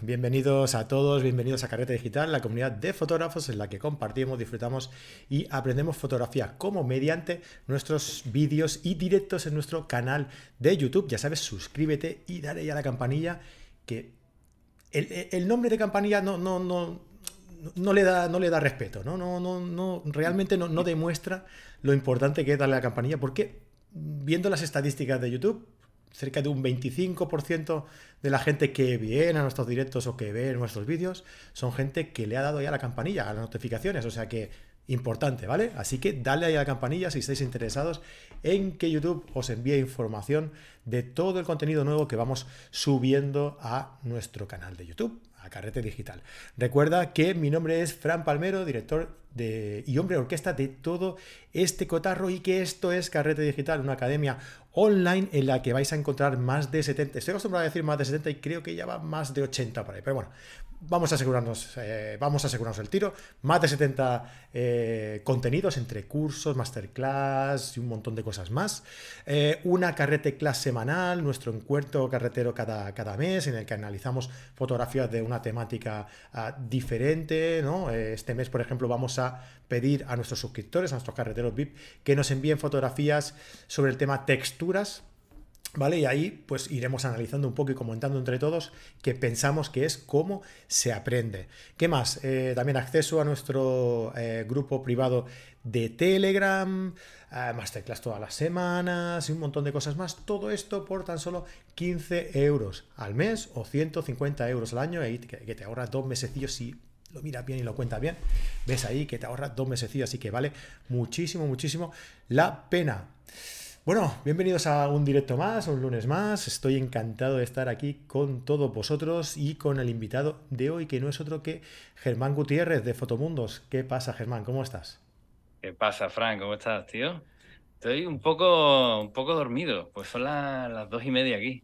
Bienvenidos a todos, bienvenidos a Carrete Digital, la comunidad de fotógrafos en la que compartimos, disfrutamos y aprendemos fotografía como mediante nuestros vídeos y directos en nuestro canal de YouTube. Ya sabes, suscríbete y dale ya la campanilla que el, nombre de campanilla no, no, no, no, le da, no le da respeto, ¿no? No, no, no, realmente no, no demuestra lo importante que es darle a la campanilla porque viendo las estadísticas de YouTube, cerca de un 25% de la gente que viene a nuestros directos o que ve nuestros vídeos son gente que le ha dado ya la campanilla a las notificaciones, o sea que importante, ¿vale? Así que dale ahí a la campanilla si estáis interesados en que YouTube os envíe información de todo el contenido nuevo que vamos subiendo a nuestro canal de YouTube, Carrete Digital. Recuerda que mi nombre es Fran Palmero, director de, y hombre orquesta de todo este cotarro y que esto es Carrete Digital, una academia online en la que vais a encontrar más de 70, estoy acostumbrado a decir más de 70 y creo que ya va más de 80 por ahí, pero bueno, vamos a asegurarnos, eh, vamos a asegurarnos el tiro, más de 70 eh, contenidos entre cursos, masterclass y un montón de cosas más, eh, una carrete class semanal, nuestro encuentro carretero cada, cada mes en el que analizamos fotografías de una temática ah, diferente, ¿no? este mes, por ejemplo, vamos a pedir a nuestros suscriptores, a nuestros carreteros VIP, que nos envíen fotografías sobre el tema texturas, ¿Vale? Y ahí pues iremos analizando un poco y comentando entre todos que pensamos que es cómo se aprende. ¿Qué más? Eh, también acceso a nuestro eh, grupo privado de Telegram, eh, masterclass todas las semanas y un montón de cosas más. Todo esto por tan solo 15 euros al mes o 150 euros al año y que, te ahorras dos mesecillos si lo miras bien y lo cuentas bien. Ves ahí que te ahorras dos mesecillos, así que vale muchísimo, muchísimo la pena. Bueno, bienvenidos a un directo más, un lunes más. Estoy encantado de estar aquí con todos vosotros y con el invitado de hoy, que no es otro que Germán Gutiérrez de Fotomundos. ¿Qué pasa, Germán? ¿Cómo estás? ¿Qué pasa, Frank? ¿Cómo estás, tío? Estoy un poco, un poco dormido, pues son las, dos y media aquí.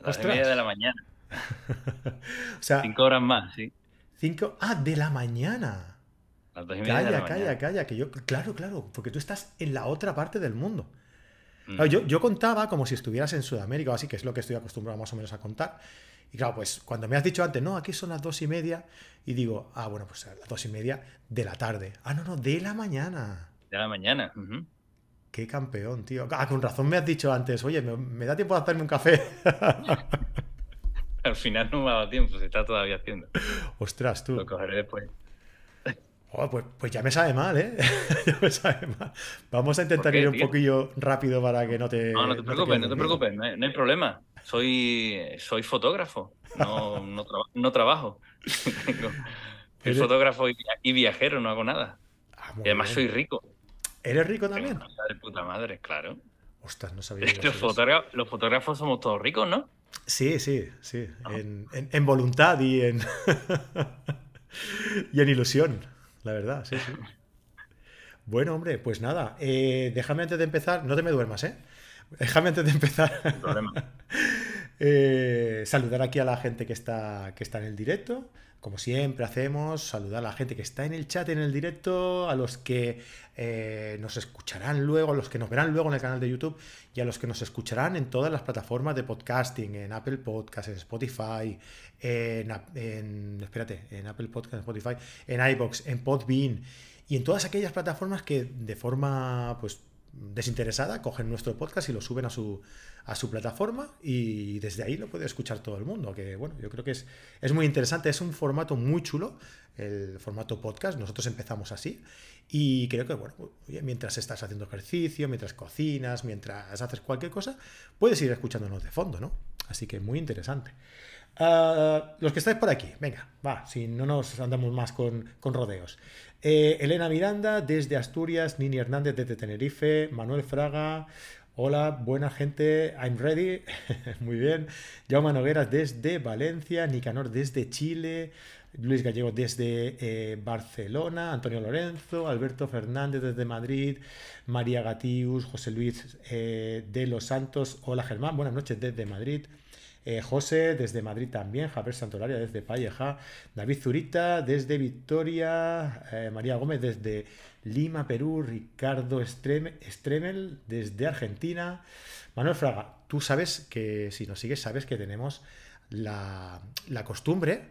Las dos y media de la mañana. o sea, cinco horas más, sí. Cinco. Ah, de la mañana. Las dos y media calla, de la calla, mañana. calla, que yo. Claro, claro, porque tú estás en la otra parte del mundo. Mm. yo, contaba como si estuvieras en Sudamérica o así, que es lo que estoy acostumbrado más o menos a contar. Y claro, pues cuando me has dicho antes, no, aquí son las dos y media, y digo, ah, bueno, pues las dos y media de la tarde. Ah, no, no, de la mañana. De la mañana. Qué campeón, tío. Ah, con razón me has dicho antes, oye, ¿me, da tiempo de hacerme un café? Al final no me ha dado tiempo, se está todavía haciendo. Ostras, tú. Lo cogeré después. Oh, pues, pues, ya me sabe mal, ¿eh? ya me sabe mal. Vamos a intentar ir un poquillo rápido para que no te. No, no te preocupes, no te, preocupes, no hay, problema. Soy, soy fotógrafo, no, no, trabajo. soy fotógrafo y, viajero, no hago nada. Ah, y además soy rico. ¿Eres rico también? De puta madre, claro. Ostras, no sabía. Los, fotógrafos, los fotógrafos somos todos ricos, ¿no? Sí, sí, sí. En, en, voluntad y en. y en ilusión la verdad, sí, sí. Bueno, hombre, pues nada, eh, déjame antes de empezar, no te me duermas, ¿eh? Déjame antes de empezar. eh, saludar aquí a la gente que está, que está en el directo. Como siempre hacemos, saludar a la gente que está en el chat en el directo, a los que eh, nos escucharán luego, a los que nos verán luego en el canal de YouTube y a los que nos escucharán en todas las plataformas de podcasting, en Apple Podcasts, en Spotify, en, espérate, en Apple Podcast, en Spotify, en iBox, en Podbean y en todas aquellas plataformas que de forma pues desinteresada cogen nuestro podcast y lo suben a su, a su plataforma y desde ahí lo puede escuchar todo el mundo. Que bueno, yo creo que es, es muy interesante, es un formato muy chulo, el formato podcast. Nosotros empezamos así y creo que, bueno, mientras estás haciendo ejercicio, mientras cocinas, mientras haces cualquier cosa, puedes ir escuchándonos de fondo, ¿no? Así que muy interesante. Ah, los que estáis por aquí, venga, va, si no nos andamos más con, rodeos. Eh, Elena Miranda desde Asturias, Nini Hernández desde Tenerife, Manuel Fraga, hola, buena gente, I'm ready, muy bien. Jaume Nogueras desde Valencia, Nicanor desde Chile, Luis Gallego desde eh, Barcelona, Antonio Lorenzo, Alberto Fernández desde Madrid, María Gatius, José Luis eh, de Los Santos, hola Germán, buenas noches desde Madrid. Eh, José desde Madrid también, Javier Santolaria desde Palleja, David Zurita desde Victoria, María Gómez desde Lima, Perú, Ricardo Stremel desde Argentina, Manuel Fraga, tú sabes que si nos sigues sabes que tenemos la, la costumbre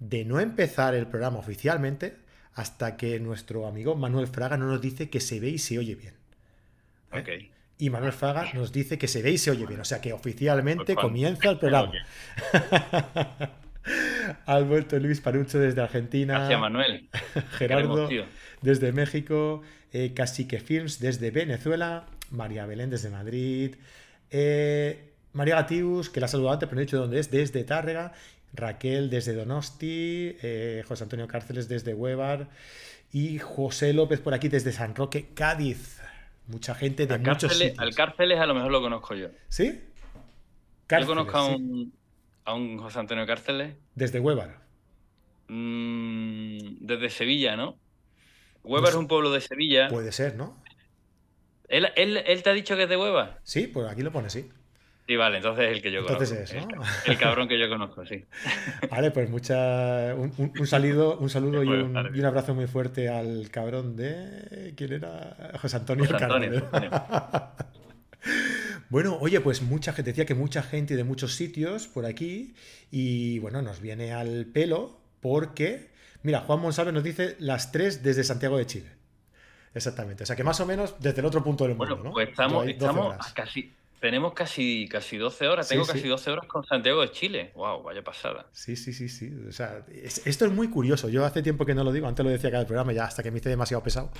de no empezar el programa oficialmente hasta que nuestro amigo Manuel Fraga no nos dice que se ve y se oye bien. ¿eh? Y Manuel Fraga nos dice que se ve y se oye bien. O sea que oficialmente pues comienza el programa. Alberto Luis Parucho desde Argentina. Gracias, Manuel. Gerardo desde México. Eh, Cacique Films desde Venezuela. María Belén desde Madrid. Eh, María Gatius, que la saludado antes, pero no he dicho dónde es, desde Tárrega. Raquel desde Donosti, eh, José Antonio Cárceles desde Huevar y José López por aquí desde San Roque, Cádiz. Mucha gente de muchos sitios. Al Cárceles a lo mejor lo conozco yo. ¿Sí? yo conozco a un, a un, José Antonio Cárceles. Desde Huevar. Mm, desde Sevilla, ¿no? Huevar es un pueblo de Sevilla. Puede ser, ¿no? ¿Él, él te ha dicho que es de Huevar? Sí, pues aquí lo pone, sí. Sí, vale, entonces es el que yo entonces conozco. Es, ¿no? el, cabrón que yo conozco, sí. Vale, pues mucha, un, saludo, un saludo y un, y un, abrazo muy fuerte al cabrón de... ¿Quién era? José Antonio, José Antonio, Bueno, oye, pues mucha gente, decía que mucha gente de muchos sitios por aquí y bueno, nos viene al pelo porque, mira, Juan Monsalve nos dice las tres desde Santiago de Chile. Exactamente, o sea que más o menos desde el otro punto del mundo, bueno, Pues estamos, estamos casi, tenemos casi, casi 12 horas, tengo casi 12 horas con Santiago de Chile. ¡Wow! Vaya pasada. Sí, sí, sí, sí. O sea, esto es muy curioso. Yo hace tiempo que no lo digo, antes lo decía cada programa, ya hasta que me hice demasiado pesado.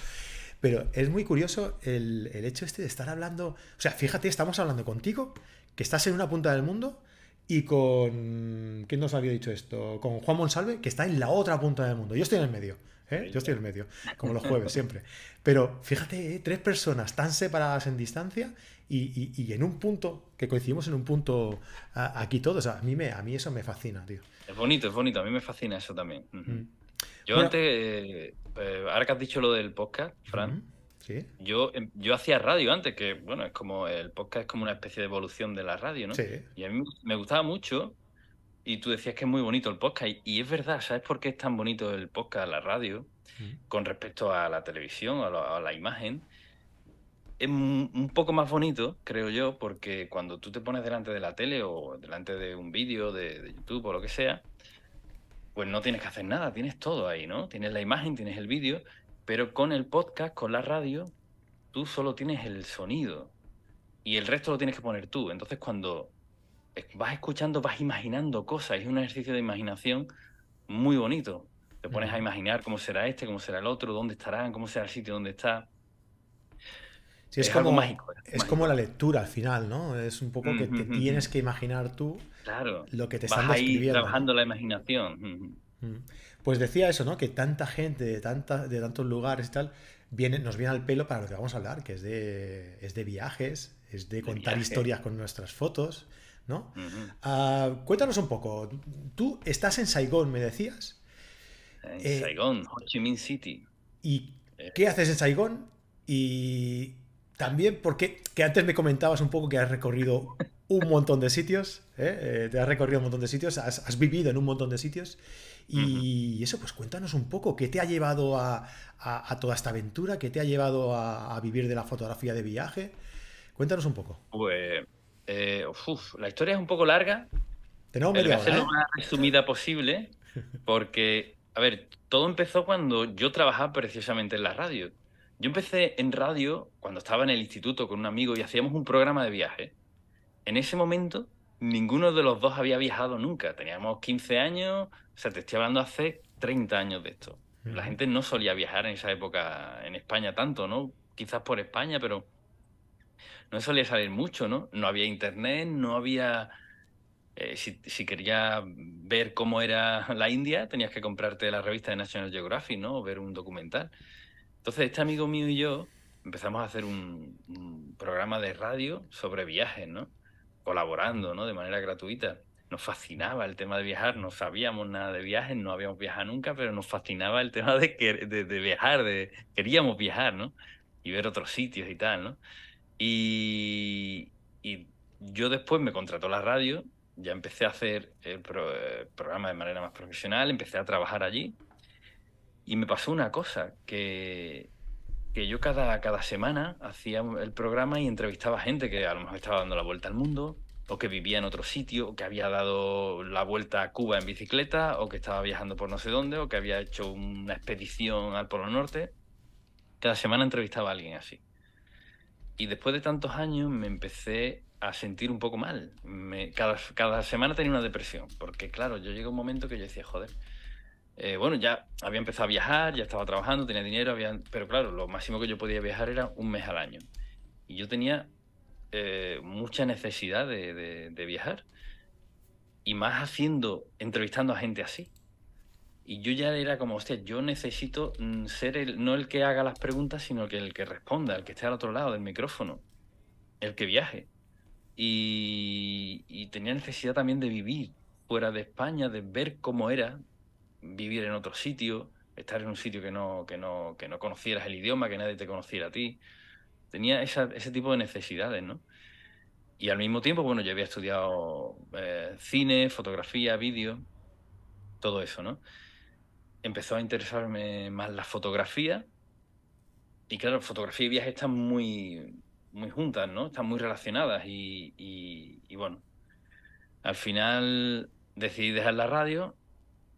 Pero es muy curioso el, hecho este de estar hablando. O sea, fíjate, estamos hablando contigo, que estás en una punta del mundo, y con. ¿Quién nos había dicho esto? Con Juan Monsalve, que está en la otra punta del mundo. Yo estoy en el medio. ¿eh? Yo estoy en el medio, como los jueves, siempre. Pero fíjate, ¿eh? tres personas tan separadas en distancia y, en un punto, que coincidimos en un punto aquí todos. A mí, me, a mí eso me fascina, tío. Es bonito, es bonito. A mí me fascina eso también. Mm. Yo antes, eh, ahora que has dicho lo del podcast, Fran, em, yo hacía radio antes, que bueno, es como el podcast es como una especie de evolución de la radio, ¿no? Y a mí me gustaba mucho. Y tú decías que es muy bonito el podcast. Y, es verdad, ¿sabes por qué es tan bonito el podcast, la radio, con respecto a la televisión, a la imagen? es un poco más bonito, creo yo, porque cuando tú te pones delante de la tele o delante de un vídeo de, YouTube o lo que sea, pues no tienes que hacer nada, tienes todo ahí, ¿no? Tienes la imagen, tienes el vídeo, pero con el podcast, con la radio, tú solo tienes el sonido y el resto lo tienes que poner tú. Entonces cuando vas escuchando, vas imaginando cosas, es un ejercicio de imaginación muy bonito. Te pones a imaginar cómo será este, cómo será el otro, dónde estarán, cómo será el sitio donde está es, como, mágico. Es, como la lectura al final, ¿no? Es un poco que te tienes que imaginar tú lo que te están describiendo. trabajando la imaginación. Pues decía eso, ¿no? Que tanta gente de, tanta, de tantos lugares y tal viene, nos viene al pelo para lo que vamos a hablar, que es de, es de viajes, es de, contar historias con nuestras fotos, ¿no? Ah, cuéntanos un poco. Tú estás en Saigón, me decías. En eh, Saigón, Ho Chi Minh City. ¿Y eh. qué haces en Saigón? Y, también porque que antes me comentabas un poco que has recorrido un montón de sitios, ¿eh? Eh, te has recorrido un montón de sitios, has, vivido en un montón de sitios. Y eso, pues cuéntanos un poco, ¿qué te ha llevado a, toda esta aventura? ¿Qué te ha llevado a, vivir de la fotografía de viaje? Cuéntanos un poco. Pues, eh, la historia es un poco larga. Tenemos media hora, lo más resumida posible, porque, a ver, todo empezó cuando yo trabajaba precisamente en la radio. Yo empecé en radio cuando estaba en el instituto con un amigo y hacíamos un programa de viaje. En ese momento, ninguno de los dos había viajado nunca. Teníamos 15 años, o sea, te estoy hablando hace 30 años de esto. La gente no solía viajar en esa época en España tanto, ¿no? Quizás por España, pero no solía salir mucho, ¿no? No había internet, no había... Eh, si, si querías ver cómo era la India, tenías que comprarte la revista de National Geographic, ¿no? O ver un documental. Entonces, este amigo mío y yo empezamos a hacer un, programa de radio sobre viajes, ¿no? Colaborando, ¿no? De manera gratuita. Nos fascinaba el tema de viajar, no sabíamos nada de viajes, no habíamos viajado nunca, pero nos fascinaba el tema de, de, viajar, de, queríamos viajar, ¿no? Y ver otros sitios y tal, ¿no? Y, yo después me contrató la radio, ya empecé a hacer el programa de manera más profesional, empecé a trabajar allí y me pasó una cosa, que, que yo cada, cada semana hacía el programa y entrevistaba gente que a lo mejor estaba dando la vuelta al mundo, o que vivía en otro sitio, o que había dado la vuelta a Cuba en bicicleta, o que estaba viajando por no sé dónde, o que había hecho una expedición al Polo Norte. Cada semana entrevistaba a alguien así. Y después de tantos años me empecé a sentir un poco mal. cada, cada semana tenía una depresión, porque claro, yo llegué a un momento que yo decía, joder, eh, bueno, ya había empezado a viajar, ya estaba trabajando, tenía dinero, había, pero claro, lo máximo que yo podía viajar era un mes al año. Y yo tenía eh, mucha necesidad de, viajar. Y más haciendo, entrevistando a gente así. Y yo ya era como, hostia, yo necesito mm, ser el, no el que haga las preguntas, sino el que, el que responda, el que esté al otro lado del micrófono, el que viaje. Y, y tenía necesidad también de vivir fuera de España, de ver cómo era vivir en otro sitio, estar en un sitio que no, que no, que no conocieras el idioma, que nadie te conociera a ti. Tenía ese tipo de necesidades, ¿no? Y al mismo tiempo, bueno, yo había estudiado eh, cine, fotografía, vídeo, todo eso, ¿no? Empezó a interesarme más la fotografía. Y claro, fotografía y viaje están muy, muy juntas, ¿no? Están muy relacionadas. y, y bueno, al final decidí dejar la radio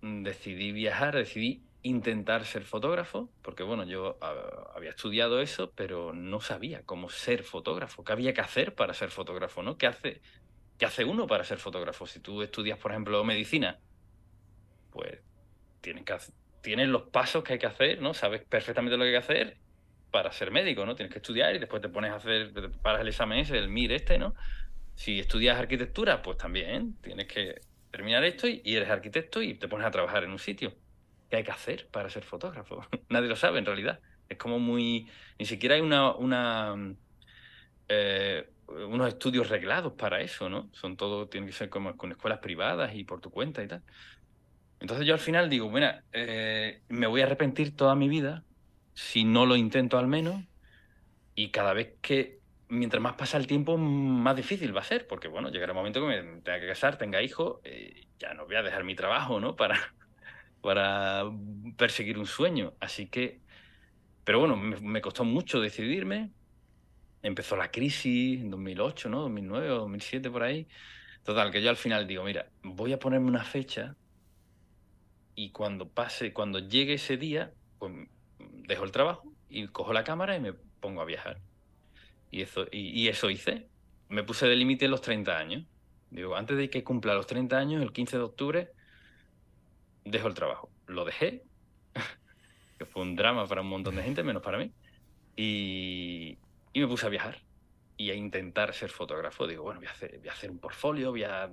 decidí viajar, decidí intentar ser fotógrafo, porque bueno, yo ah, había estudiado eso, pero no sabía cómo ser fotógrafo, qué había que hacer para ser fotógrafo, ¿no? ¿Qué hace, qué hace uno para ser fotógrafo? Si tú estudias, por ejemplo, medicina, pues tienes, que, tienes los pasos que hay que hacer, ¿no? Sabes perfectamente lo que hay que hacer para ser médico, ¿no? Tienes que estudiar y después te pones a hacer, para el examen ese, el MIR este, ¿no? Si estudias arquitectura, pues también tienes que terminar esto y, eres arquitecto y te pones a trabajar en un sitio. ¿Qué hay que hacer para ser fotógrafo? Nadie lo sabe en realidad. Es como muy... Ni siquiera hay una... eh, unos estudios reglados para eso, ¿no? Son todo, tiene que ser como con escuelas privadas y por tu cuenta y tal. Entonces yo al final digo, mira, eh, me voy a arrepentir toda mi vida si no lo intento al menos y cada vez que mientras más pasa el tiempo, más difícil va a ser, porque bueno, llegará un momento que me tenga que casar, tenga hijos, eh, ya no voy a dejar mi trabajo, ¿no? Para, para perseguir un sueño. Así que, pero bueno, me, costó mucho decidirme. Empezó la crisis en 2008, ¿no? 2009 o 2007 por ahí. Total, que yo al final digo, mira, voy a ponerme una fecha y cuando pase, cuando llegue ese día, pues dejo el trabajo y cojo la cámara y me pongo a viajar. Y eso, y, eso hice. Me puse de límite los 30 años. Digo, antes de que cumpla los 30 años, el 15 de octubre, dejo el trabajo. Lo dejé, que fue un drama para un montón de gente, menos para mí. Y, y, me puse a viajar y a intentar ser fotógrafo. Digo, bueno, voy a hacer, voy a hacer un portfolio, voy a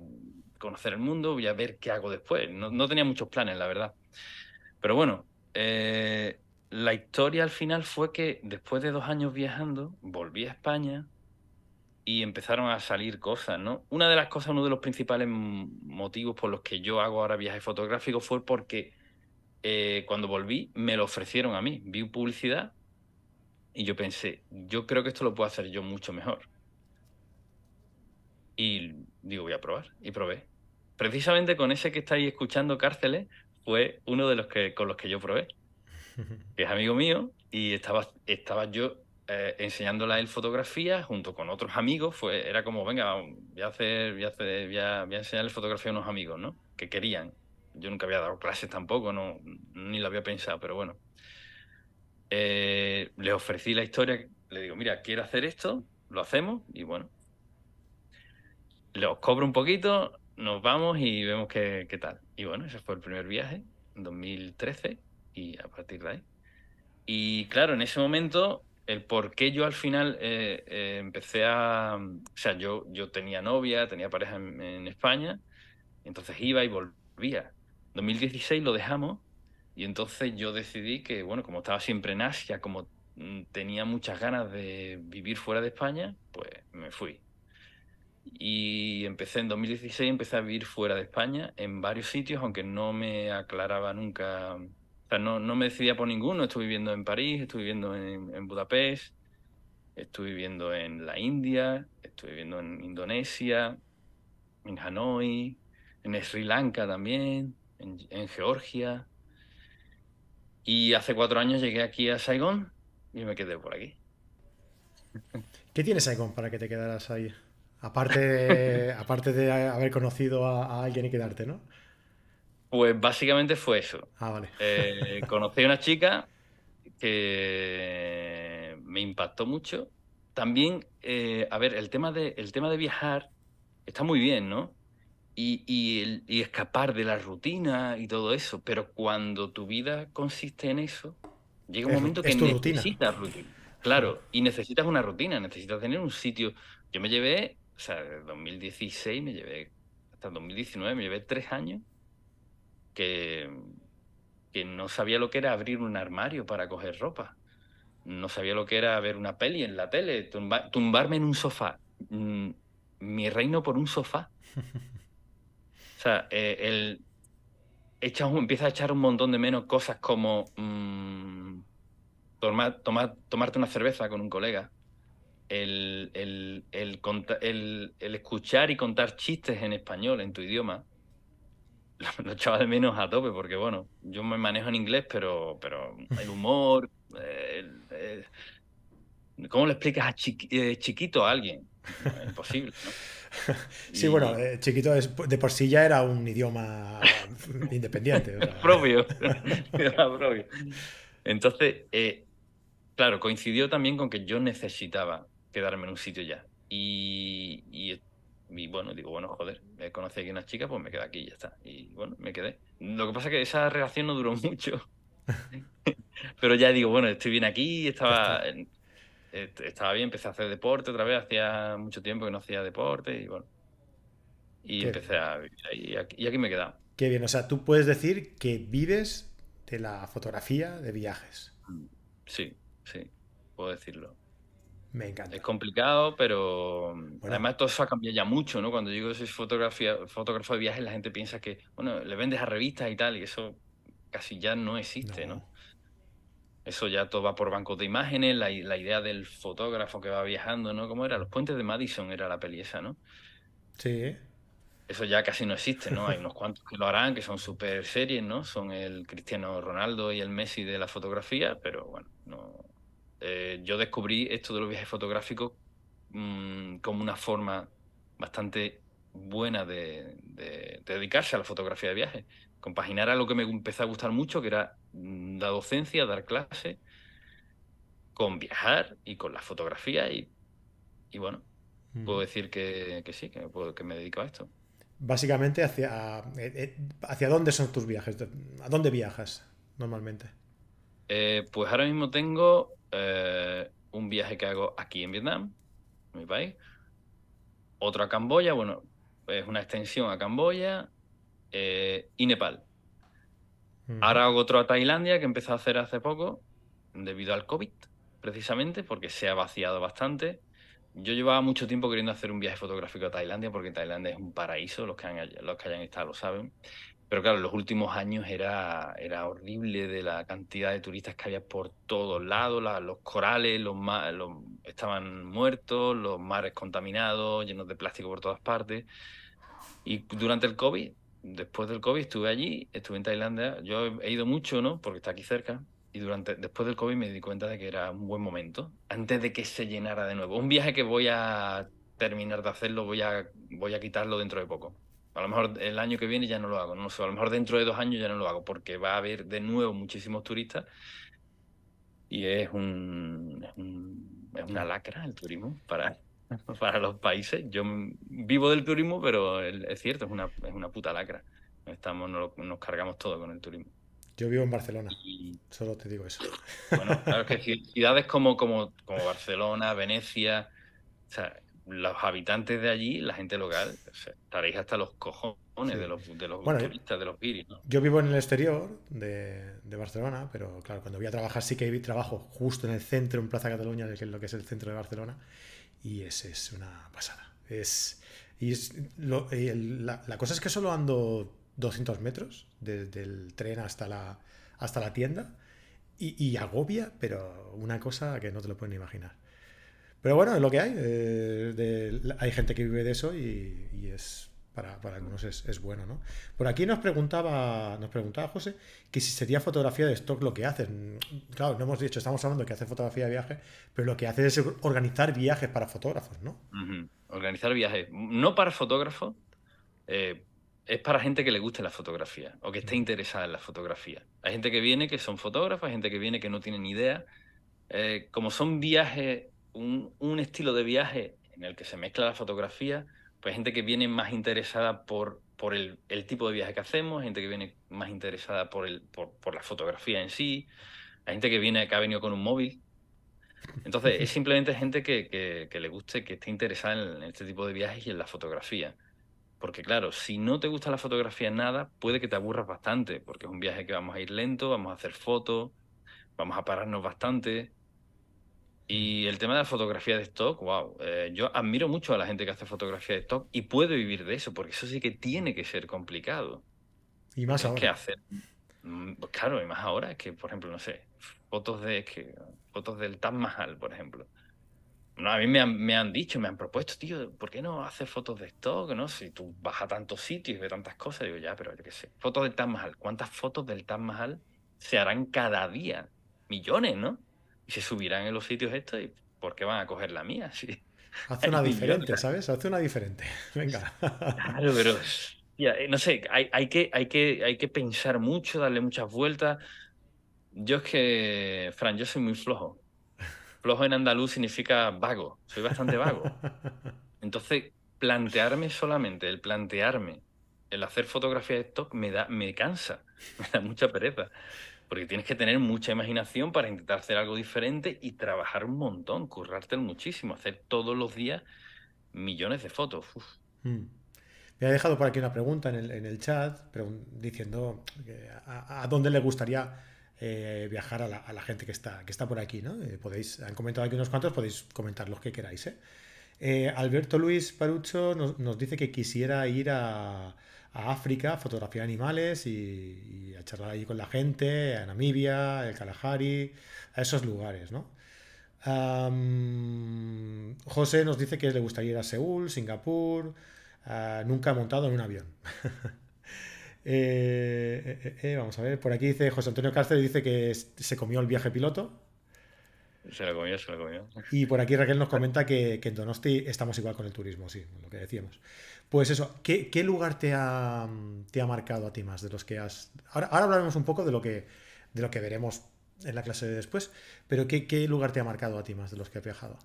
conocer el mundo, voy a ver qué hago después. No, no tenía muchos planes, la verdad. Pero bueno, eh, la historia al final fue que después de dos años viajando, volví a España y empezaron a salir cosas, ¿no? Una de las cosas, uno de los principales motivos por los que yo hago ahora viajes fotográficos fue porque eh, cuando volví me lo ofrecieron a mí. Vi publicidad y yo pensé, yo creo que esto lo puedo hacer yo mucho mejor. Y digo, voy a probar. Y probé. Precisamente con ese que estáis escuchando, Cárceles, fue uno de los que con los que yo probé es amigo mío, y estaba, estaba yo eh, enseñándole fotografía junto con otros amigos. Fue, era como, venga, voy a, hacer, voy a, hacer, voy a, enseñarle fotografía a unos amigos, ¿no? Que querían. Yo nunca había dado clases tampoco, no, ni lo había pensado, pero bueno. Eh, le ofrecí la historia, le digo, mira, quiero hacer esto, lo hacemos, y bueno. Los cobro un poquito, nos vamos y vemos qué, qué tal. Y bueno, ese fue el primer viaje, en 2013 y a partir de ahí. Y claro, en ese momento, el por qué yo al final eh, eh, empecé a... O sea, yo, yo tenía novia, tenía pareja en, España, entonces iba y volvía. 2016 lo dejamos y entonces yo decidí que, bueno, como estaba siempre en Asia, como mm, tenía muchas ganas de vivir fuera de España, pues me fui. Y empecé en 2016, empecé a vivir fuera de España, en varios sitios, aunque no me aclaraba nunca o sea, no, me decidía por ninguno. Estuve viviendo en París, estuve viviendo en, Budapest, estuve viviendo en la India, estuve viviendo en Indonesia, en Hanoi, en Sri Lanka también, en, Georgia. Y hace cuatro años llegué aquí a Saigón y me quedé por aquí. ¿Qué tiene Saigón para que te quedaras ahí? Aparte de, aparte de haber conocido a, alguien y quedarte, ¿no? Pues básicamente fue eso. Ah, vale. Eh, conocí a una chica que me impactó mucho. También, eh, a ver, el tema, de, el tema de viajar está muy bien, ¿no? Y, y, escapar de la rutina y todo eso, pero cuando tu vida consiste en eso, llega un momento que necesitas rutina. Claro, y necesitas una rutina, necesitas tener un sitio. Yo me llevé, o sea, de 2016 me llevé, hasta 2019 me llevé tres años que, que no sabía lo que era abrir un armario para coger ropa. No sabía lo que era ver una peli en la tele, tumbarme en un sofá. Mm, mi reino por un sofá. O sea, eh, el, empieza a echar un montón de menos cosas como mm, tomar, tomarte una cerveza con un colega, el, el, el, escuchar y contar chistes en español, en tu idioma, lo, echaba de menos a tope, porque bueno, yo me manejo en inglés, pero, pero el humor, ¿cómo le explicas a eh, chiquito a alguien? imposible, ¿no? Sí, bueno, eh, chiquito de por sí ya era un idioma independiente. propio. propio. Entonces, eh, claro, coincidió también con que yo necesitaba quedarme en un sitio ya. Y, y, bueno, digo, bueno, joder, me conocí aquí una chica, pues me quedé aquí y ya está. Y bueno, me quedé. Lo que pasa es que esa relación no duró mucho. Pero ya digo, bueno, estoy bien aquí, estaba, estaba bien, empecé a hacer deporte otra vez, hacía mucho tiempo que no hacía deporte y bueno. Y empecé a vivir ahí y aquí, y aquí me he quedado. Qué bien, o sea, tú puedes decir que vives de la fotografía de viajes. Sí, sí, puedo decirlo. Me encanta. Es complicado, pero además todo eso ha cambiado ya mucho, ¿no? Cuando digo que soy fotografía, fotógrafo de viajes, la gente piensa que, bueno, le vendes a revistas y tal, y eso casi ya no existe, ¿no? Eso ya todo va por bancos de imágenes, la, idea del fotógrafo que va viajando, ¿no? ¿Cómo era? Los puentes de Madison era la peli esa, ¿no? Sí. Eso ya casi no existe, ¿no? Hay unos cuantos que lo harán, que son súper series, ¿no? Son el Cristiano Ronaldo y el Messi de la fotografía, pero bueno, no. Eh, yo descubrí esto de los viajes fotográficos mm, como una forma bastante buena de, dedicarse a la fotografía de viajes. Compaginar a lo que me empezó a gustar mucho, que era Mm, la docencia, dar clase, con viajar y con la fotografía y, bueno, puedo mm. decir que, sí, que me, que me dedico a esto. Básicamente, hacia, eh, eh, ¿hacia dónde son tus viajes? ¿A dónde viajas normalmente? Eh, pues ahora mismo tengo un viaje que hago aquí en Vietnam, en mi país, otro a Camboya, bueno, es una extensión a Camboya y Nepal. Ahora hago otro a Tailandia que empecé a hacer hace poco, debido al COVID, precisamente, porque se ha vaciado bastante. Yo llevaba mucho tiempo queriendo hacer un viaje fotográfico a Tailandia, porque Tailandia es un paraíso, los que, los que hayan estado lo saben. Pero claro, los últimos años era, era horrible de la cantidad de turistas que había por todos lados, los corales los, los, estaban muertos, los mares contaminados, llenos de plástico por todas partes. Y durante el COVID después del COVID estuve allí, estuve en Tailandia. Yo he ido mucho, ¿no? Porque está aquí cerca. Y durante, después del COVID me di cuenta de que era un buen momento, antes de que se llenara de nuevo. Un viaje que voy a terminar de hacerlo, voy a, voy a quitarlo dentro de poco. A lo mejor el año que viene ya no lo hago, no sé, a lo mejor dentro de dos años ya no lo hago, porque va a haber de nuevo muchísimos turistas y es, un, es, una lacra el turismo para, para los países. Yo vivo del turismo, pero es cierto, es una, es una puta lacra. Estamos, nos, cargamos todo con el turismo. Yo vivo en Barcelona, solo te digo eso. Bueno, claro que ciudades como, como, como Barcelona, Venecia, o sea, los habitantes de allí, la gente local, estaréis hasta los cojones de los, de los turistas, de los guiris. Yo vivo en el exterior de, de, Barcelona, pero claro, cuando voy a trabajar sí que trabajo justo en el centro, en Plaza Cataluña, que es lo que es el centro de Barcelona y ese es una pasada. Es, y la, cosa es que solo ando 200 metros desde el tren hasta la, hasta la tienda y, agobia, pero una cosa que no te lo pueden imaginar. Pero bueno, es lo que hay. Eh, hay gente que vive de eso y es para, para algunos es, bueno, ¿no? Por aquí nos preguntaba, nos preguntaba José que si sería fotografía de stock lo que hacen. Claro, no hemos dicho, estamos hablando de que hace fotografía de viaje, pero lo que hace es organizar viajes para fotógrafos, ¿no? organizar viajes, no para fotógrafos, eh, es para gente que le guste la fotografía o que esté interesada en la fotografía. Hay gente que viene que son fotógrafos, hay gente que viene que no tiene ni idea. Eh, como son viajes, un, estilo de viaje en el que se mezcla la fotografía, pues hay gente que viene más interesada por, por el, tipo de viaje que hacemos, gente que viene más interesada por, el, por, la fotografía en sí, hay gente que viene que ha venido con un móvil. Entonces, es simplemente gente que, le guste, que esté interesada en este tipo de viajes y en la fotografía. Porque claro, si no te gusta la fotografía nada, puede que te aburras bastante, porque es un viaje que vamos a ir lento, vamos a hacer fotos, vamos a pararnos bastante. Y el tema de la fotografía de stock, wow, eh, yo admiro mucho a la gente que hace fotografía de stock y puede vivir de eso, porque eso sí que tiene que ser complicado. Y más ahora. hacer, mm, pues claro, y más ahora, es que, por ejemplo, no sé, fotos de que, fotos del Taj Mahal, por ejemplo. No, a mí me han, me han, dicho, me han propuesto, tío, ¿por qué no haces fotos de stock? ¿no? Si tú vas a tantos sitios y ves tantas cosas, digo, ya, pero yo qué sé. Fotos del Taj Mahal. ¿Cuántas fotos del Taj Mahal se harán cada día? Millones, ¿no? Y se subirán en los sitios estos y ¿por qué van a coger la mía? Sí. Hace una diferente, ¿sabes? Hace una diferente. Venga. Claro, pero eh, no sé, hay, hay, que, hay, que, hay que pensar mucho, darle muchas vueltas. Yo es que, Fran, yo soy muy flojo. Flojo en andaluz significa vago, soy bastante vago. Entonces, plantearme solamente, el plantearme, el hacer fotografía de stock me da, me cansa, me da mucha pereza. Porque tienes que tener mucha imaginación para intentar hacer algo diferente y trabajar un montón, currarte muchísimo, hacer todos los días millones de fotos. Mm. Me ha dejado por aquí una pregunta en el, chat diciendo a, dónde le gustaría eh, viajar a la, gente que está, que está por aquí, ¿no? Eh, podéis, han comentado aquí unos cuantos, podéis comentar los que queráis, ¿eh? Alberto Luis Parucho nos, dice que quisiera ir a, África a fotografiar animales y, a charlar allí con la gente, a Namibia, el Kalahari, a esos lugares, ¿no? José nos dice que le gustaría ir a Seúl, Singapur, ah, nunca ha montado en un avión. Eh, eh, eh, vamos a ver, por aquí dice José Antonio Cáceres, dice que se comió el viaje piloto. Se lo comió, se lo comió. Y por aquí Raquel nos comenta que, en Donosti estamos igual con el turismo, sí, lo que decíamos. Pues eso, ¿qué, lugar te ha, te ha, marcado a ti más de los que has... Ahora, ahora hablaremos un poco de lo, que, de lo que veremos en la clase de después, pero ¿qué, lugar te ha marcado a ti más de los que has viajado?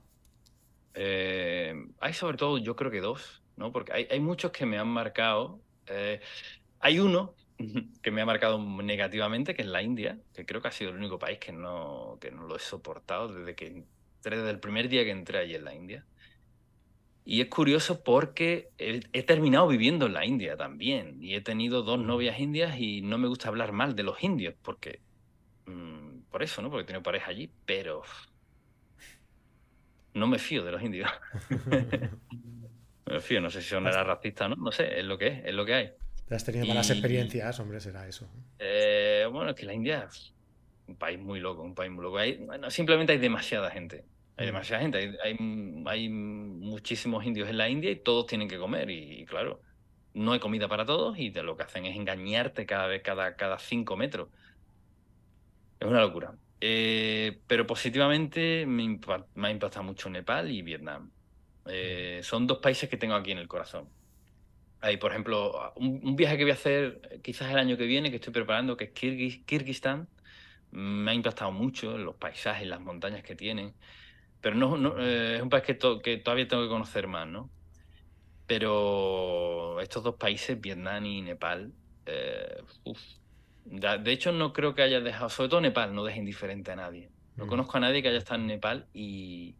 hay sobre todo, yo creo que dos, ¿no? Porque hay, hay muchos que me han marcado. Hay uno que me ha marcado negativamente, que es la India, que creo que ha sido el único país que no, que no lo he soportado desde que entré, desde el primer día que entré allí en la India. Y es curioso porque he, terminado viviendo en la India también. Y he tenido dos novias indias y no me gusta hablar mal de los indios, porque. Mm, por eso, ¿no? Porque he tenido pareja allí, pero. No me fío de los indios. me fío, no sé si son racistas o no, no sé, es lo que es, es lo que hay has tenido malas experiencias, hombre, será eso. Eh, bueno, es que la India es un país muy loco, un país muy loco. bueno, simplemente hay demasiada gente. Hay mm. demasiada gente. Hay, muchísimos indios en la India y todos tienen que comer. Y, claro, no hay comida para todos y lo que hacen es engañarte cada vez, cada, cada cinco metros. Es una locura. Eh, pero positivamente me, ha impactado mucho Nepal y Vietnam. Eh, mm. son dos países que tengo aquí en el corazón. Hay, por ejemplo, un, viaje que voy a hacer quizás el año que viene, que estoy preparando, que es Kirguistán. Me ha impactado mucho los paisajes, las montañas que tienen. Pero no, eh, es un país que, que, todavía tengo que conocer más, ¿no? Pero estos dos países, Vietnam y Nepal, eh, de hecho no creo que haya dejado, sobre todo Nepal, no deje indiferente a nadie. No mm. conozco a nadie que haya estado en Nepal y,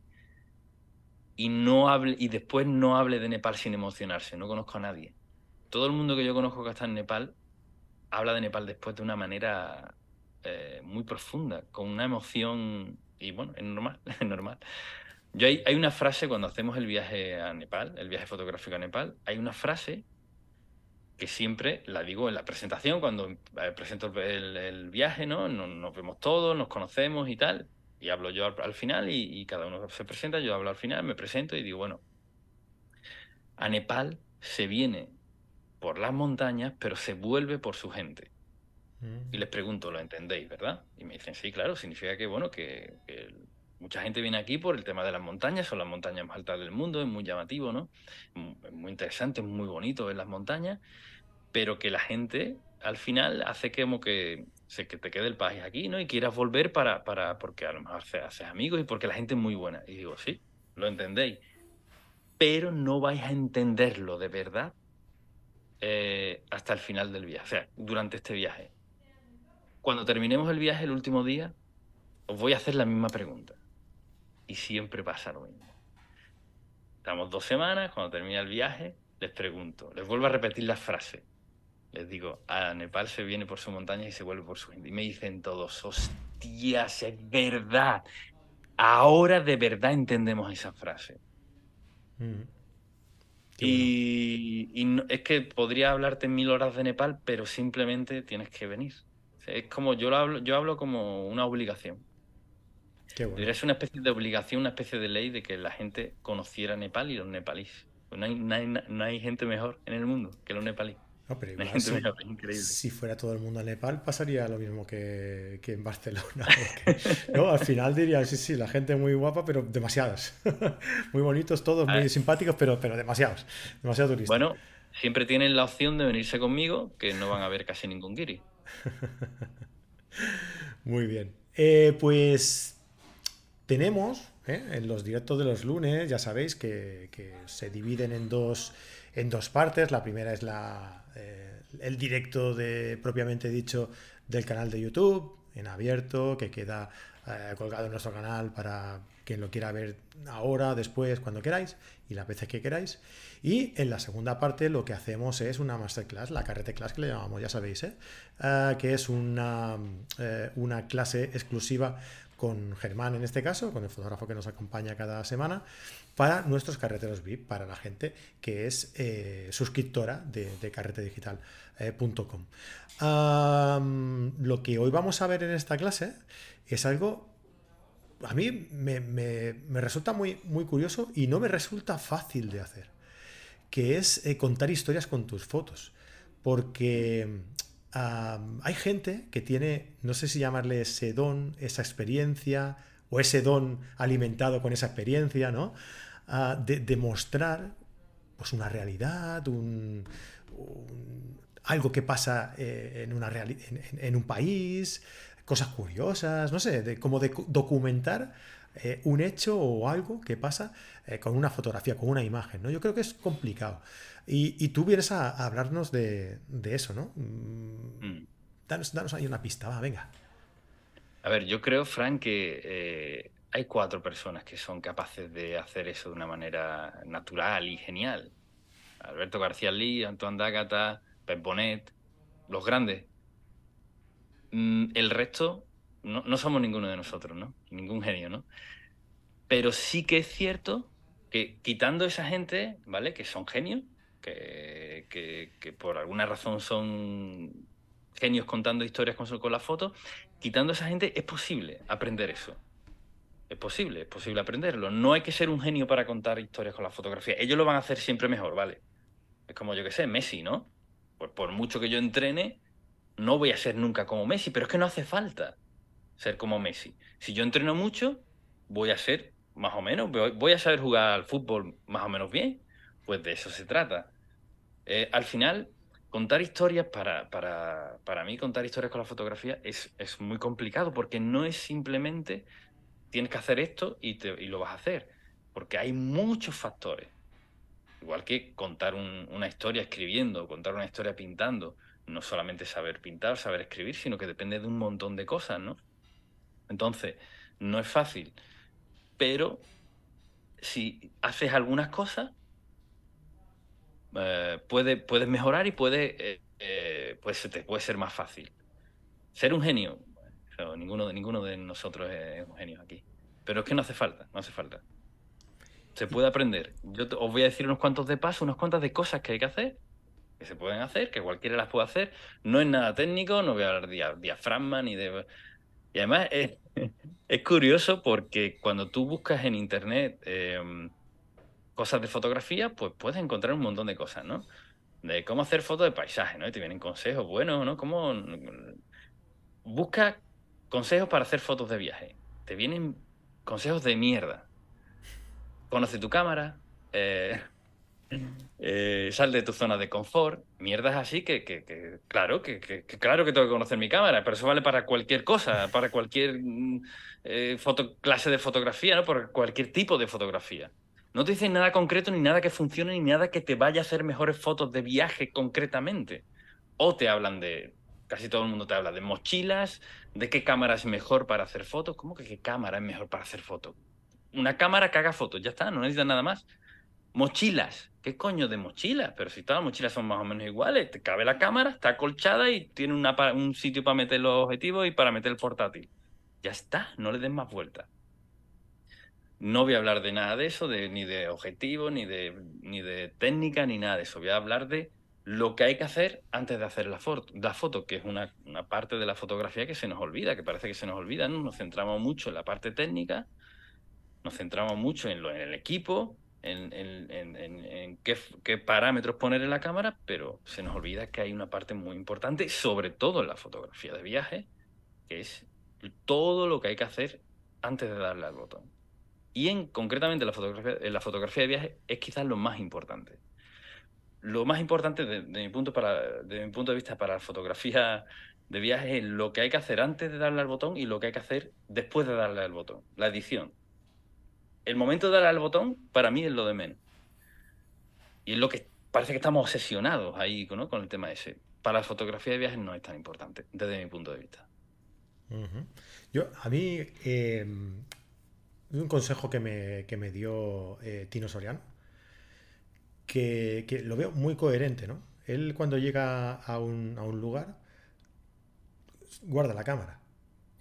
y, no hable, y después no hable de Nepal sin emocionarse. No conozco a nadie. Todo el mundo que yo conozco que está en Nepal habla de Nepal después de una manera eh, muy profunda, con una emoción. Y bueno, es normal, es normal. Yo hay, hay, una frase cuando hacemos el viaje a Nepal, el viaje fotográfico a Nepal, hay una frase que siempre la digo en la presentación, cuando eh, presento el, viaje, ¿no? Nos, nos, vemos todos, nos conocemos y tal y hablo yo al, final y, cada uno se presenta, yo hablo al final, me presento y digo, bueno, a Nepal se viene por las montañas, pero se vuelve por su gente. Y les pregunto, ¿lo entendéis, verdad? Y me dicen, sí, claro, significa que, bueno, que, Mucha gente viene aquí por el tema de las montañas, son las montañas más altas del mundo, es muy llamativo, ¿no? Es muy interesante, es muy bonito ver las montañas, pero que la gente al final hace que como que, se, que te quede el país aquí, ¿no? Y quieras volver para, para porque a lo mejor haces amigos y porque la gente es muy buena. Y digo, sí, lo entendéis, pero no vais a entenderlo de verdad eh, hasta el final del viaje, o sea, durante este viaje. Cuando terminemos el viaje el último día, os voy a hacer la misma pregunta y siempre pasa lo mismo. Estamos dos semanas, cuando termina el viaje, les pregunto, les vuelvo a repetir la frase. Les digo, a Nepal se viene por su montaña y se vuelve por su gente. Y me dicen todos, hostias, es verdad. Ahora de verdad entendemos esa frase. Mm. Y, es que podría hablarte mil horas de Nepal, pero simplemente tienes que venir. es como yo lo hablo, yo hablo como una obligación. Es una especie de obligación, una especie de ley de que la gente conociera Nepal y los nepalíes. Pues no, hay, gente mejor en el mundo que los nepalíes. No, pero igual, si, fuera todo el mundo a Nepal, pasaría lo mismo que, en Barcelona. ¿no? Al final diría, sí, sí, la gente muy guapa, pero demasiadas. muy bonitos todos, muy simpáticos, pero, pero demasiados. Demasiado turistas. Bueno, siempre tienen la opción de venirse conmigo, que no van a ver casi ningún guiri. muy bien. Eh, pues tenemos ¿eh? en los directos de los lunes, ya sabéis que, se dividen en dos, en dos partes. La primera es la, eh, el directo de propiamente dicho del canal de YouTube, en abierto, que queda eh, colgado en nuestro canal para quien lo quiera ver ahora, después, cuando queráis, y las veces que queráis. Y en la segunda parte lo que hacemos es una masterclass, la carrete class que le llamamos, ya sabéis, que es una, una clase exclusiva con Germán en este caso, con el fotógrafo que nos acompaña cada semana, para nuestros carreteros VIP, para la gente que es eh, suscriptora de, carretedigital.com. lo que hoy vamos a ver en esta clase es algo, a mí me, resulta muy, muy curioso y no me resulta fácil de hacer, que es eh, contar historias con tus fotos. Porque hay gente que tiene, no sé si llamarle ese don, esa experiencia, o ese don alimentado con esa experiencia, ¿no? Ah, de, mostrar pues una realidad, un, algo que pasa eh, en, una en, un país, cosas curiosas, no sé, de, como de documentar eh, un hecho o algo que pasa eh, con una fotografía, con una imagen, ¿no? Yo creo que es complicado. Y, tú vienes a, hablarnos de, eso, ¿no? Mm. Mm. Danos, ahí una pista, va, venga. A ver, yo creo, Frank, que eh, hay cuatro personas que son capaces de hacer eso de una manera natural y genial. Alberto García Lee, Antoine Dagata, Pep Bonet, los grandes. Mm, el resto no, no, somos ninguno de nosotros, ¿no? Ningún genio, ¿no? Pero sí que es cierto que quitando esa gente, ¿vale? Que son genios, que, por alguna razón son genios contando historias con, con las fotos, quitando a esa gente es posible aprender eso. Es posible, es posible aprenderlo. No hay que ser un genio para contar historias con la fotografía. Ellos lo van a hacer siempre mejor, ¿vale? Es como yo que sé, Messi, ¿no? Por, por mucho que yo entrene, no voy a ser nunca como Messi, pero es que no hace falta ser como Messi. Si yo entreno mucho, voy a ser más o menos, voy a saber jugar al fútbol más o menos bien. Pues de eso se trata. Eh, al final, contar historias, para, para, para, mí contar historias con la fotografía es, es, muy complicado porque no es simplemente tienes que hacer esto y, te, y lo vas a hacer, porque hay muchos factores. Igual que contar una historia escribiendo, contar una historia pintando, no solamente saber pintar, saber escribir, sino que depende de un montón de cosas, ¿no? Entonces, no es fácil, pero si haces algunas cosas, eh, puede, puedes mejorar y puede, eh, eh, pues te puede ser más fácil. Ser un genio, ninguno, de, ninguno de nosotros es un genio aquí. Pero es que no hace falta, no hace falta. Se puede aprender. Yo os voy a decir unos cuantos de pasos, unas cuantas de cosas que hay que hacer, que se pueden hacer, que cualquiera las puede hacer. No es nada técnico, no voy a hablar de diafragma ni de... Y además es, es curioso porque cuando tú buscas en internet em, cosas de fotografía, pues puedes encontrar un montón de cosas, ¿no? De cómo hacer fotos de paisaje, ¿no? Y te vienen consejos buenos, ¿no? Cómo... Busca consejos para hacer fotos de viaje. Te vienen consejos de mierda. Conoce tu cámara, eh, eh, sal de tu zona de confort, mierdas así que, que, claro, que, claro que tengo que conocer mi cámara, pero eso vale para cualquier cosa, para cualquier mm, eh, foto, clase de fotografía, ¿no? Por cualquier tipo de fotografía. No te dicen nada concreto, ni nada que funcione, ni nada que te vaya a hacer mejores fotos de viaje concretamente. O te hablan de, casi todo el mundo te habla de mochilas, de qué cámara es mejor para hacer fotos. ¿Cómo que qué cámara es mejor para hacer fotos? Una cámara que haga fotos, ya está, no necesitas nada más. Mochilas, ¿qué coño de mochilas? Pero si todas las mochilas son más o menos iguales, te cabe la cámara, está acolchada y tiene un sitio para meter los objetivos y para meter el portátil. Ya está, no le des más vueltas. No voy a hablar de nada de eso, ni de objetivos, ni de, ni de técnica, ni nada de eso. Voy a hablar de lo que hay que hacer antes de hacer la, foto, la foto que es una, parte de la fotografía que se nos olvida, que parece que se nos olvida. Nos centramos mucho en la parte técnica, nos centramos mucho en, lo, en el equipo, en, en, qué, qué, parámetros poner en la cámara, pero se nos olvida que hay una parte muy importante, sobre todo en la fotografía de viaje, que es todo lo que hay que hacer antes de darle al botón. Y en concretamente la fotografía, en la fotografía de viaje es quizás lo más importante. Lo más importante de, mi punto para, de mi punto de vista para la fotografía de viaje es lo que hay que hacer antes de darle al botón y lo que hay que hacer después de darle al botón, la edición. El momento de darle al botón para mí es lo de menos. Y es lo que parece que estamos obsesionados ahí con el tema ese. Para la fotografía de viajes no es tan importante, desde mi punto de vista. Yo, a mí, eh, un consejo que me, que me dio eh, Tino Soriano, que, que, lo veo muy coherente, ¿no? Él cuando llega a un, a un lugar, guarda la cámara.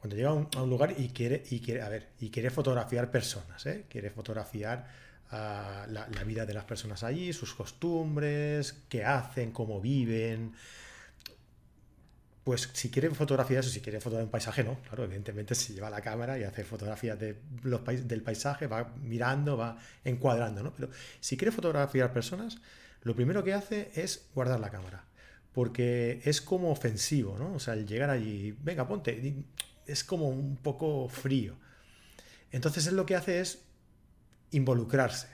Cuando llega a un, a un, lugar y quiere, y quiere, a ver, y quiere fotografiar personas, ¿eh? quiere fotografiar uh, la, la, vida de las personas allí, sus costumbres, qué hacen, cómo viven, pues si quiere fotografías o si quiere fotografiar un paisaje, no, claro, evidentemente se lleva la cámara y hace fotografías de los del paisaje, va mirando, va encuadrando, ¿no? Pero si quiere fotografiar personas, lo primero que hace es guardar la cámara, porque es como ofensivo, ¿no? O sea, el llegar allí, venga, ponte, es como un poco frío. Entonces él lo que hace es involucrarse,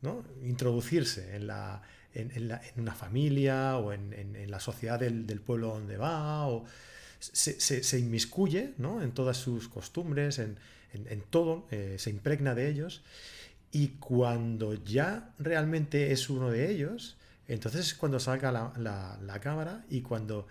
¿no? Introducirse en la, en, una familia o en, la sociedad del, pueblo donde va, o se, inmiscuye en todas sus costumbres, en, todo, eh, se impregna de ellos, y cuando ya realmente es uno de ellos, entonces es cuando salga la, cámara y cuando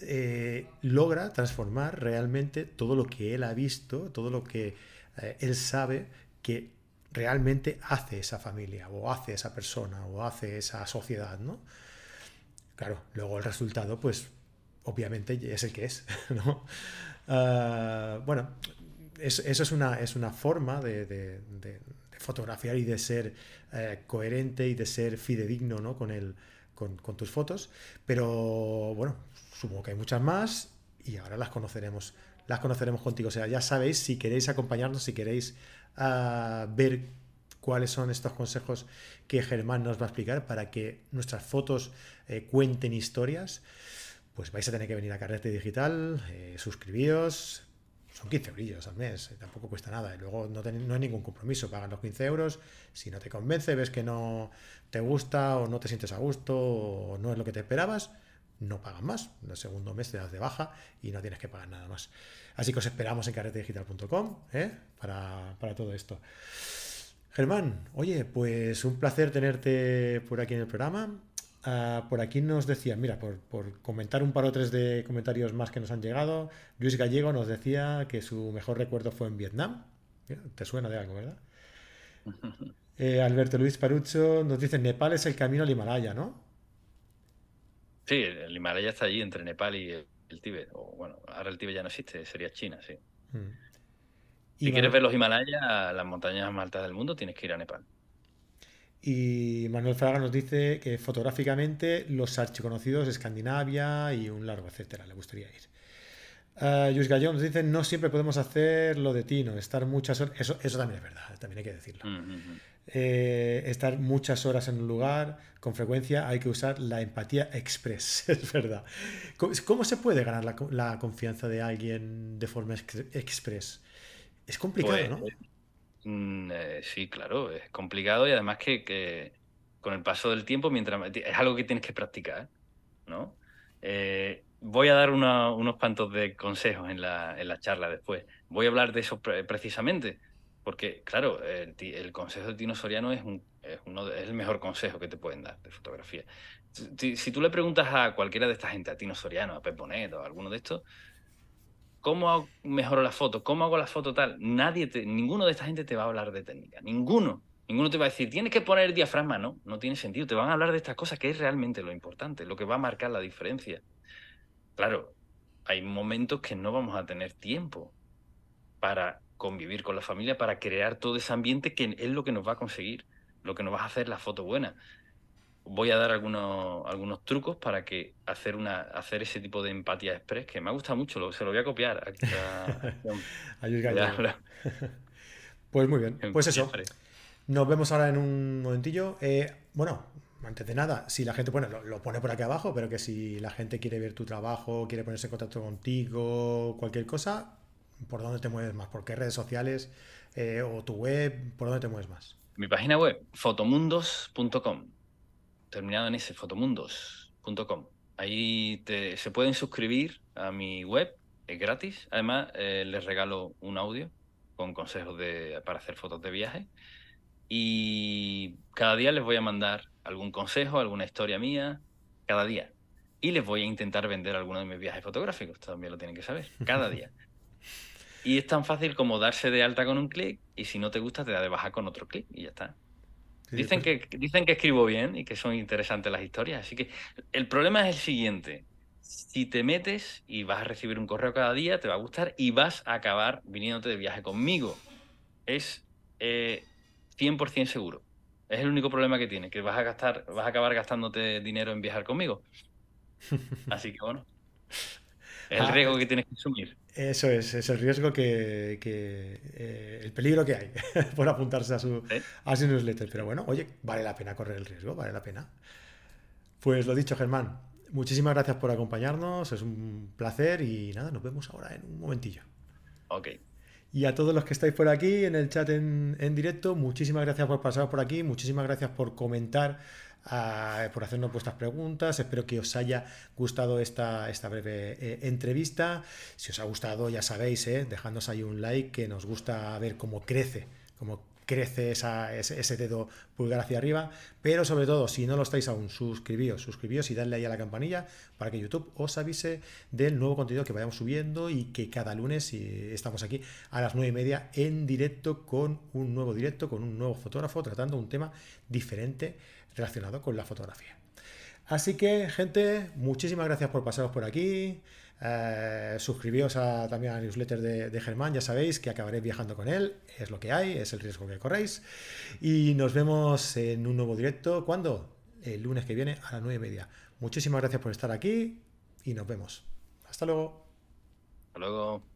eh, logra transformar realmente todo lo que él ha visto, todo lo que eh, él sabe que realmente hace esa familia o hace esa persona o hace esa sociedad, ¿no? Claro, luego el resultado, pues obviamente es el que es, ¿no? Uh, bueno, eso es una, es una forma de, fotografiar y de ser eh, coherente y de ser fidedigno ¿no? con, el, con, tus fotos, pero bueno, supongo que hay muchas más y ahora las conoceremos, las conoceremos contigo. O sea, ya sabéis, si queréis acompañarnos, si queréis a ver cuáles son estos consejos que Germán nos va a explicar para que nuestras fotos eh, cuenten historias, pues vais a tener que venir a Carrete Digital, eh, son 15 brillos al mes, eh, tampoco cuesta nada. Y luego no, no, hay ningún compromiso, pagan los 15 euros. Si no te convence, ves que no te gusta o no te sientes a gusto o no es lo que te esperabas, no pagan más. El segundo mes te das de baja y no tienes que pagar nada más. Así que os esperamos en carretedigital.com ¿eh? para, para todo esto. Germán, oye, pues un placer tenerte por aquí en el programa. Uh, por aquí nos decía, mira, por, por, comentar un par o tres de comentarios más que nos han llegado, Luis Gallego nos decía que su mejor recuerdo fue en Vietnam. Te suena de algo, ¿verdad? Eh, Alberto Luis Parucho nos dice, Nepal es el camino al Himalaya, ¿no? Sí, el Himalaya está allí entre Nepal y el Tíbet. O bueno, ahora el Tíbet ya no existe, sería China, sí. Mm. Si quieres ver los Himalayas, las montañas más altas del mundo, tienes que ir a Nepal. Y Manuel Fraga nos dice que fotográficamente los archiconocidos Escandinavia y un largo etcétera, le gustaría ir. Uh, Gallón nos dice, no siempre podemos hacer lo de Tino, estar muchas horas, eso, eso también es verdad, también hay que decirlo. Eh, estar muchas horas en un lugar, con frecuencia hay que usar la empatía express, es verdad. ¿Cómo, se puede ganar la, la, confianza de alguien de forma express? Es complicado, pues, ¿no? Mm, eh, sí, claro, es complicado y además que, con el paso del tiempo, mientras es algo que tienes que practicar, ¿no? Eh, voy a dar unos cuantos de consejos en la, en la, charla después. Voy a hablar de eso precisamente, porque, claro, el, consejo de Tino Soriano es, un, es, uno es, el mejor consejo que te pueden dar de fotografía. Si, tú le preguntas a cualquiera de esta gente, a Tino Soriano, a Pep Bonet o a alguno de estos, ¿Cómo mejoro la foto? ¿Cómo hago la foto tal? Nadie te, ninguno de esta gente te va a hablar de técnica. Ninguno. Ninguno te va a decir, tienes que poner el diafragma. No, no tiene sentido. Te van a hablar de estas cosas que es realmente lo importante, lo que va a marcar la diferencia. Claro, hay momentos que no vamos a tener tiempo para convivir con la familia, para crear todo ese ambiente que es lo que nos va a conseguir, lo que nos va a hacer la foto buena voy a dar algunos, algunos trucos para que hacer una hacer ese tipo de empatía express que me ha gustado mucho, se lo voy a copiar. pues muy bien, pues eso. Nos vemos ahora en un momentillo. Eh, bueno, antes de nada, si la gente, bueno, lo, pone por aquí abajo, pero que si la gente quiere ver tu trabajo, quiere ponerse en contacto contigo, cualquier cosa, ¿por dónde te mueves más? ¿Por qué redes sociales eh, o tu web? ¿Por dónde te mueves más? Mi página web, fotomundos.com terminado en ese, fotomundos.com. Ahí se pueden suscribir a mi web, es gratis. Además, eh, les regalo un audio con consejos de, para hacer fotos de viaje. Y cada día les voy a mandar algún consejo, alguna historia mía, cada día. Y les voy a intentar vender alguno de mis viajes fotográficos, también lo tienen que saber, cada día. Y es tan fácil como darse de alta con un clic y si no te gusta te da de baja con otro clic y ya está dicen, pues que, dicen que escribo bien y que son interesantes las historias. Así que el problema es el siguiente. Si te metes y vas a recibir un correo cada día, te va a gustar y vas a acabar viniéndote de viaje conmigo. Es 100% eh, seguro. Es el único problema que tiene, que vas a gastar, vas a acabar gastándote dinero en viajar conmigo. Así que bueno, es el ah, riesgo que tienes que asumir. Eso es, es el riesgo que, eh, el peligro que hay por apuntarse a su, a su newsletter. Pero bueno, oye, vale la pena correr el riesgo, vale la pena. Pues lo dicho, Germán, muchísimas gracias por acompañarnos, es un placer y nada, nos vemos ahora en un momentillo. Ok. Y a todos los que estáis por aquí en el chat en, en directo, muchísimas gracias por pasar por aquí, muchísimas gracias por comentar por hacernos vuestras preguntas. Espero que os haya gustado esta, esta breve eh, entrevista. Si os ha gustado, ya sabéis, eh, dejadnos ahí un like, que nos gusta ver cómo crece, cómo crece ese, dedo pulgar hacia arriba. Pero sobre todo, si no lo estáis aún, suscribíos, suscribíos y dadle ahí a la campanilla para que YouTube os avise del nuevo contenido que vayamos subiendo y que cada lunes estamos aquí a las nueve y media en directo con un nuevo directo, con un nuevo fotógrafo tratando un tema diferente relacionado con la fotografía. Así que, gente, muchísimas gracias por pasaros por aquí. Eh, suscribíos a, también a la newsletter de, Germán, ya sabéis que acabaré viajando con él, es lo que hay, es el riesgo que corréis. Y nos vemos en un nuevo directo, ¿cuándo? El lunes que viene a las 9 y media. Muchísimas gracias por estar aquí y nos vemos. Hasta luego. Hasta luego.